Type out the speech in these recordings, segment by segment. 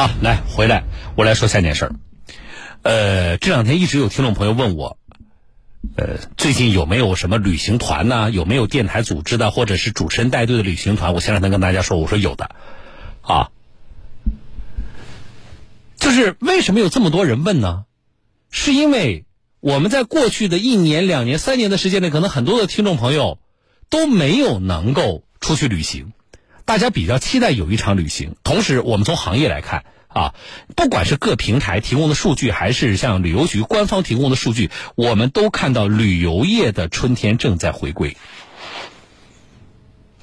啊，来回来，我来说三件事儿。呃，这两天一直有听众朋友问我，呃，最近有没有什么旅行团呢？有没有电台组织的，或者是主持人带队的旅行团？我前两天跟大家说，我说有的，啊，就是为什么有这么多人问呢？是因为我们在过去的一年、两年、三年的时间内，可能很多的听众朋友都没有能够出去旅行，大家比较期待有一场旅行。同时，我们从行业来看。啊，不管是各平台提供的数据，还是像旅游局官方提供的数据，我们都看到旅游业的春天正在回归。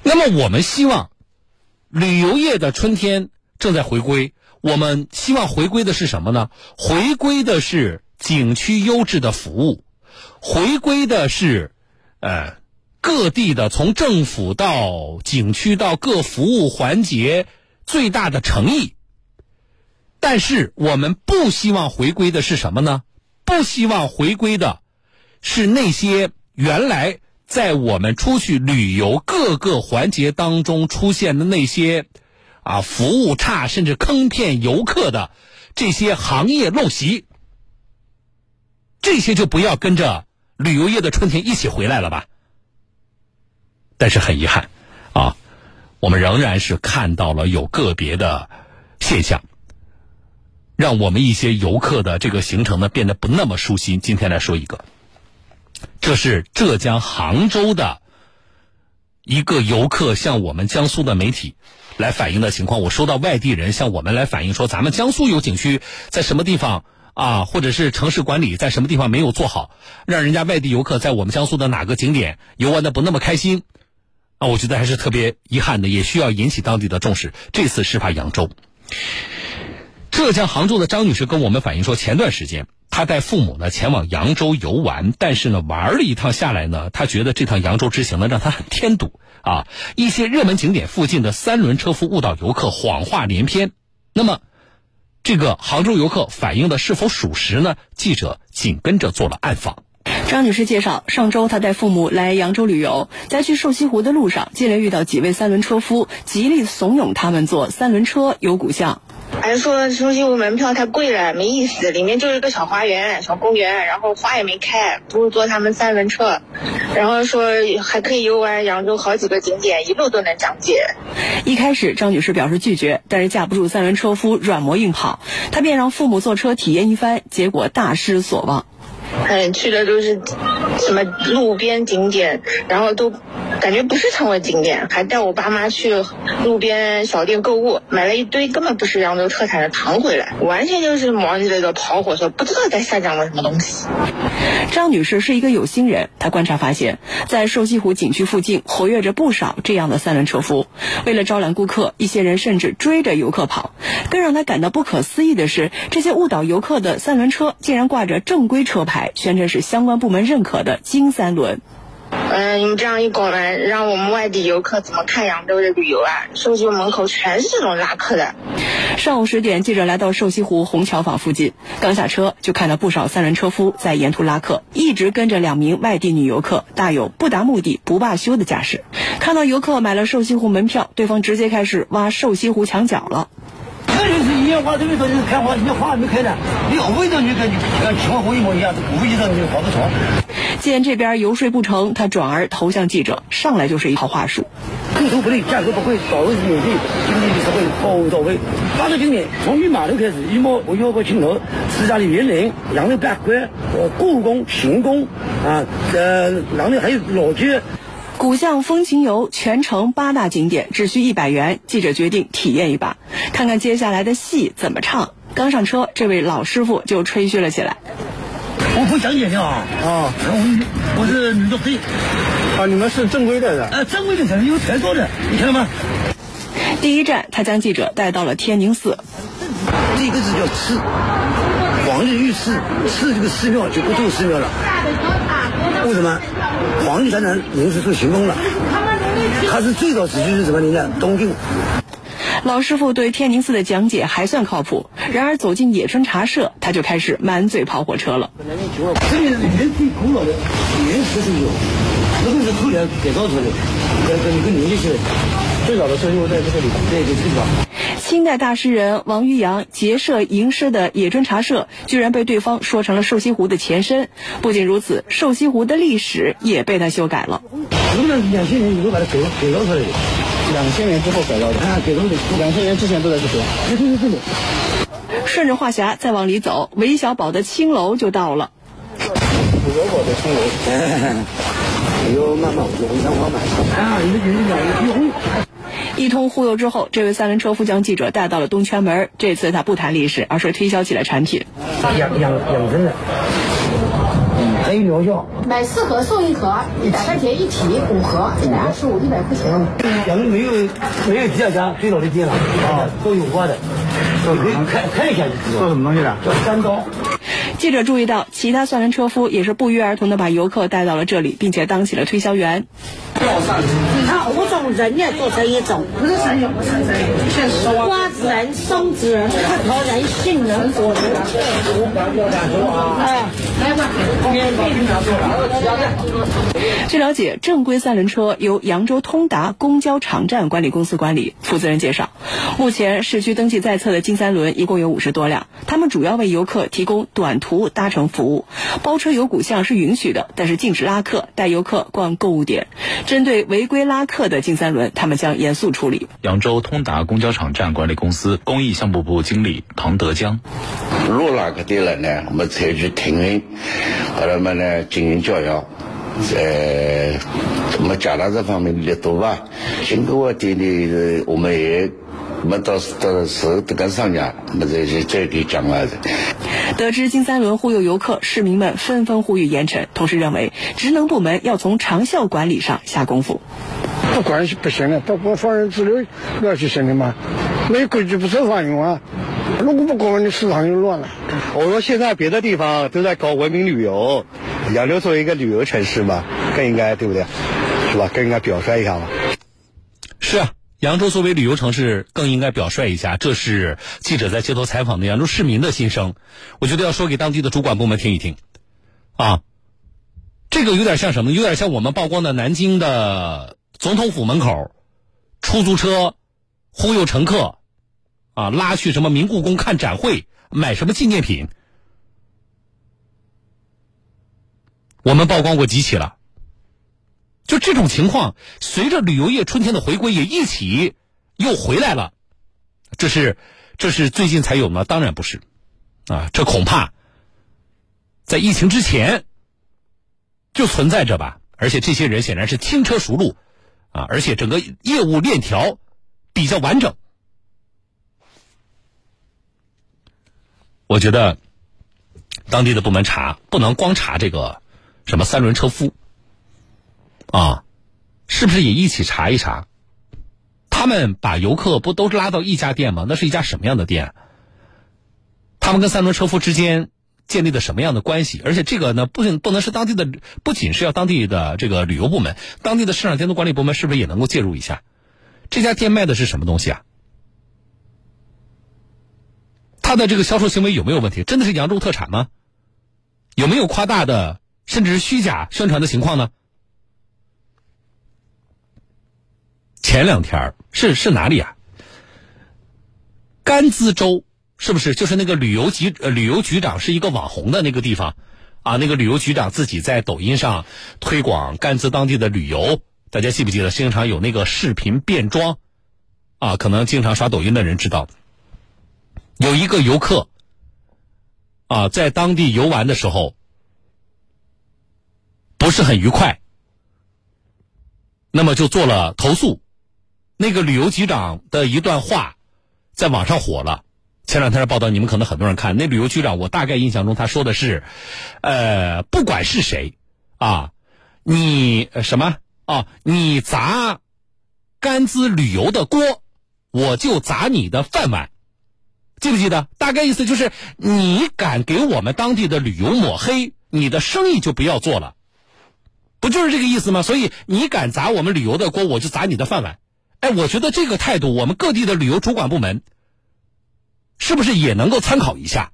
那么，我们希望旅游业的春天正在回归。我们希望回归的是什么呢？回归的是景区优质的服务，回归的是呃各地的从政府到景区到各服务环节最大的诚意。但是我们不希望回归的是什么呢？不希望回归的，是那些原来在我们出去旅游各个环节当中出现的那些，啊，服务差甚至坑骗游客的这些行业陋习。这些就不要跟着旅游业的春天一起回来了吧。但是很遗憾，啊，我们仍然是看到了有个别的现象。让我们一些游客的这个行程呢变得不那么舒心。今天来说一个，这是浙江杭州的一个游客向我们江苏的媒体来反映的情况。我收到外地人向我们来反映说，咱们江苏有景区在什么地方啊，或者是城市管理在什么地方没有做好，让人家外地游客在我们江苏的哪个景点游玩的不那么开心啊？我觉得还是特别遗憾的，也需要引起当地的重视。这次事发扬州。浙江杭州的张女士跟我们反映说，前段时间她带父母呢前往扬州游玩，但是呢玩了一趟下来呢，她觉得这趟扬州之行呢让她很添堵啊，一些热门景点附近的三轮车夫误导游客，谎话连篇。那么，这个杭州游客反映的是否属实呢？记者紧跟着做了暗访。张女士介绍，上周她带父母来扬州旅游，在去瘦西湖的路上，接连遇到几位三轮车夫，极力怂恿他们坐三轮车游古巷。还说瘦西湖门票太贵了，没意思，里面就是个小花园、小公园，然后花也没开，不如坐他们三轮车。然后说还可以游玩扬州好几个景点，一路都能讲解。一开始张女士表示拒绝，但是架不住三轮车夫软磨硬泡，她便让父母坐车体验一番，结果大失所望。嗯，去的都是什么路边景点，然后都感觉不是成为景点，还带我爸妈去路边小店购物，买了一堆根本不是扬州特产的糖回来，完全就是忙着的跑火车，不知道在下降了什么东西。张女士是一个有心人，她观察发现，在瘦西湖景区附近活跃着不少这样的三轮车夫，为了招揽顾客，一些人甚至追着游客跑。更让她感到不可思议的是，这些误导游客的三轮车竟然挂着正规车牌。宣称是相关部门认可的金三轮。嗯，你们这样一搞呢，让我们外地游客怎么看扬州的旅游啊？瘦西湖门口全是这种拉客的。上午十点，记者来到瘦西湖虹桥坊附近，刚下车就看到不少三轮车夫在沿途拉客，一直跟着两名外地女游客，大有不达目的不罢休的架势。看到游客买了瘦西湖门票，对方直接开始挖瘦西湖墙角了。肯定是一眼花，这边说你开花，你花还没开呢，你要味道你跟跟青花湖一模一样，不会知道你花不错。见这边游说不成，他转而投向记者，上来就是一套话术。口头不对，价格不贵，到位是免费，经济实惠，服务到位。八个景点，从御马路开始，一摸我越过青头，私家的园林，扬州八关，呃，故宫、行宫，啊，呃，然后还有老街。古巷风情游全程八大景点只需一百元，记者决定体验一把，看看接下来的戏怎么唱。刚上车，这位老师傅就吹嘘了起来：“我不讲解的啊啊，我我是女的配啊，你们是正规的人，呃，正规的才有台座的，你看到吗？”第一站，他将记者带到了天宁寺。第一个字叫寺，皇帝御赐，赐这个寺庙就不做寺庙了。为什么？皇帝在那临时做行宫了，他是最早时期是什么年代？东晋。老师傅对天宁寺的讲解还算靠谱，然而走进野春茶社，他就开始满嘴跑火车了。这里是原最古老的原始石油，这个是后来改造出来的，跟跟跟连接起来。最早的是因为在这里，在这个地方。清代大诗人王渔洋结社吟诗的野春茶社，居然被对方说成了瘦西湖的前身。不仅如此，瘦西湖的历史也被他修改了。两千年以后把它改改造出来的，两千年之后改造的，啊，改造的。两千年之前都在这边。对对对对。顺着话匣再往里走，韦小宝的青楼就到了。韦小宝的青楼，有妈妈，有回乡妈妈。啊，你们你们有一通忽悠之后，这位三轮车夫将记者带到了东圈门。这次他不谈历史，而是推销起了产品。养养养生的，很有疗效。买四盒送一盒，一百块钱一提，五盒一百二十五，一百块钱。咱们没有没有吉尔家最早的店了啊，都有挂的，你可以看看一下就知道。做什么东西的？叫三刀。记者注意到，其他三轮车夫也是不约而同的把游客带到了这里，并且当起了推销员。你看五种人也做成一种，不是生人，瓜子仁、松子仁、核桃仁、杏仁、果仁。哎，来吧，免费据了解，正规三轮车由扬州通达公交场站管理公司管理。负责人介绍，目前市区登记在册的金三轮一共有五十多辆，他们主要为游客提供短途搭乘服务，包车游古巷是允许的，但是禁止拉客，带游客逛购物点。针对违规拉客的金三轮，他们将严肃处理。扬州通达公交场站管理公司公益项目部经理唐德江，路拉客的人呢，我们采取停运，和他们呢进行教育，呃，我们加大这方面的力度吧。经过我店里，我们也，我们到到时候这个商家，我们再再给讲了。得知金三轮忽悠游客，市民们纷纷呼吁严惩，同时认为职能部门要从长效管理上下功夫。不管是不行的，不管放任自流要去行的嘛，没规矩不守法用啊。如果不管，你市场就乱了。我说现在别的地方都在搞文明旅游，扬州作为一个旅游城市嘛，更应该对不对？是吧？更应该表率一下嘛。是啊。扬州作为旅游城市，更应该表率一下。这是记者在街头采访的扬州市民的心声。我觉得要说给当地的主管部门听一听，啊，这个有点像什么？有点像我们曝光的南京的总统府门口，出租车忽悠乘客，啊，拉去什么明故宫看展会，买什么纪念品。我们曝光过几起了。就这种情况，随着旅游业春天的回归，也一起又回来了。这是这是最近才有吗？当然不是，啊，这恐怕在疫情之前就存在着吧。而且这些人显然是轻车熟路，啊，而且整个业务链条比较完整。我觉得当地的部门查不能光查这个什么三轮车夫。啊，是不是也一起查一查？他们把游客不都拉到一家店吗？那是一家什么样的店？他们跟三轮车夫之间建立的什么样的关系？而且这个呢，不仅不能是当地的，不仅是要当地的这个旅游部门，当地的市场监督管理部门是不是也能够介入一下？这家店卖的是什么东西啊？他的这个销售行为有没有问题？真的是扬州特产吗？有没有夸大的甚至是虚假宣传的情况呢？前两天是是哪里啊？甘孜州是不是就是那个旅游局呃旅游局长是一个网红的那个地方啊？那个旅游局长自己在抖音上推广甘孜当地的旅游，大家记不记得经常有那个视频变装啊？可能经常刷抖音的人知道，有一个游客啊在当地游玩的时候不是很愉快，那么就做了投诉。那个旅游局长的一段话，在网上火了。前两天的报道，你们可能很多人看。那旅游局长，我大概印象中他说的是：，呃，不管是谁，啊，你什么啊，你砸甘孜旅游的锅，我就砸你的饭碗。记不记得？大概意思就是，你敢给我们当地的旅游抹黑，你的生意就不要做了。不就是这个意思吗？所以你敢砸我们旅游的锅，我就砸你的饭碗。哎，我觉得这个态度，我们各地的旅游主管部门是不是也能够参考一下？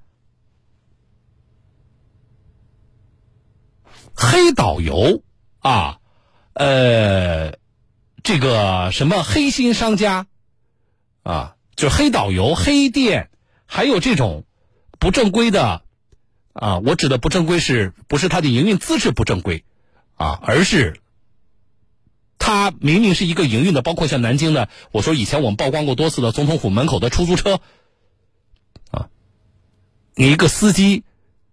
黑导游啊，呃，这个什么黑心商家啊，就黑导游、黑店，还有这种不正规的啊，我指的不正规是不是他的营运资质不正规啊，而是它明明是一个营运的，包括像南京的，我说以前我们曝光过多次的总统府门口的出租车啊，你一个司机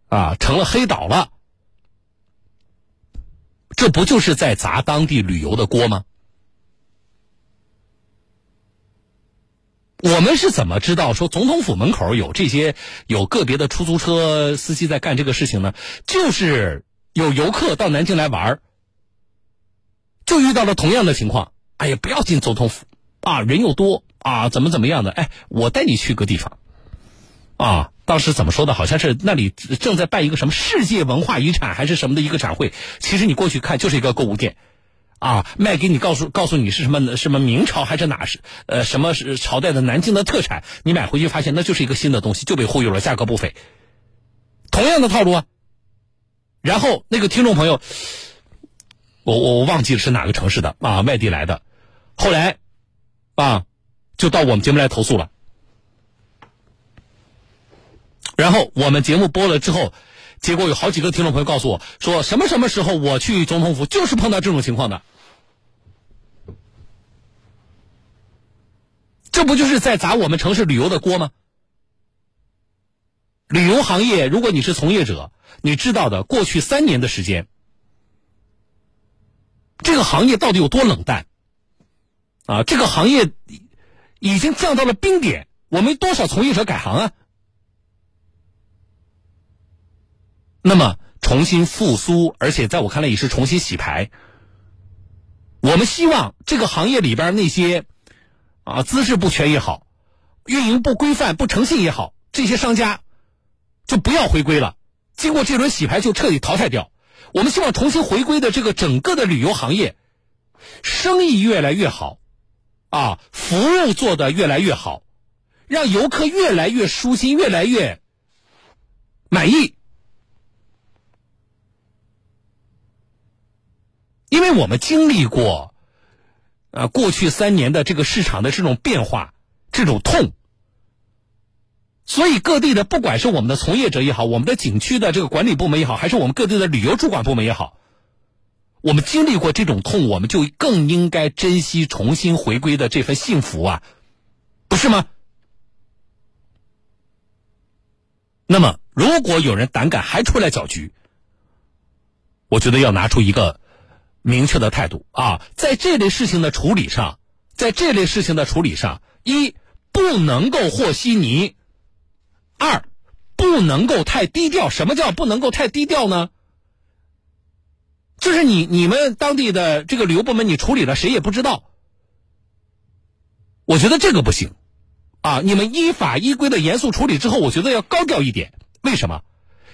啊成了黑导了，这不就是在砸当地旅游的锅吗？我们是怎么知道说总统府门口有这些有个别的出租车司机在干这个事情呢？就是有游客到南京来玩就遇到了同样的情况。哎呀，不要进总统府啊，人又多啊，怎么怎么样的？哎，我带你去个地方啊。当时怎么说的？好像是那里正在办一个什么世界文化遗产还是什么的一个展会。其实你过去看就是一个购物店。啊，卖给你，告诉告诉你是什么什么明朝还是哪是呃什么是朝代的南京的特产？你买回去发现那就是一个新的东西，就被忽悠了，价格不菲。同样的套路啊。然后那个听众朋友，我我我忘记了是哪个城市的啊，外地来的，后来啊就到我们节目来投诉了。然后我们节目播了之后，结果有好几个听众朋友告诉我说，什么什么时候我去总统府就是碰到这种情况的。这不就是在砸我们城市旅游的锅吗？旅游行业，如果你是从业者，你知道的，过去三年的时间，这个行业到底有多冷淡？啊，这个行业已经降到了冰点，我们多少从业者改行啊？那么重新复苏，而且在我看来也是重新洗牌。我们希望这个行业里边那些。啊，资质不全也好，运营不规范、不诚信也好，这些商家就不要回归了。经过这轮洗牌，就彻底淘汰掉。我们希望重新回归的这个整个的旅游行业，生意越来越好，啊，服务做得越来越好，让游客越来越舒心、越来越满意。因为我们经历过。啊，过去三年的这个市场的这种变化，这种痛，所以各地的不管是我们的从业者也好，我们的景区的这个管理部门也好，还是我们各地的旅游主管部门也好，我们经历过这种痛，我们就更应该珍惜重新回归的这份幸福啊，不是吗？那么，如果有人胆敢还出来搅局，我觉得要拿出一个。明确的态度啊，在这类事情的处理上，在这类事情的处理上，一不能够和稀泥，二不能够太低调。什么叫不能够太低调呢？就是你你们当地的这个旅游部门，你处理了谁也不知道。我觉得这个不行啊！你们依法依规的严肃处理之后，我觉得要高调一点。为什么？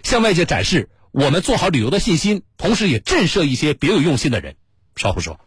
向外界展示。我们做好旅游的信心，同时也震慑一些别有用心的人。稍后说。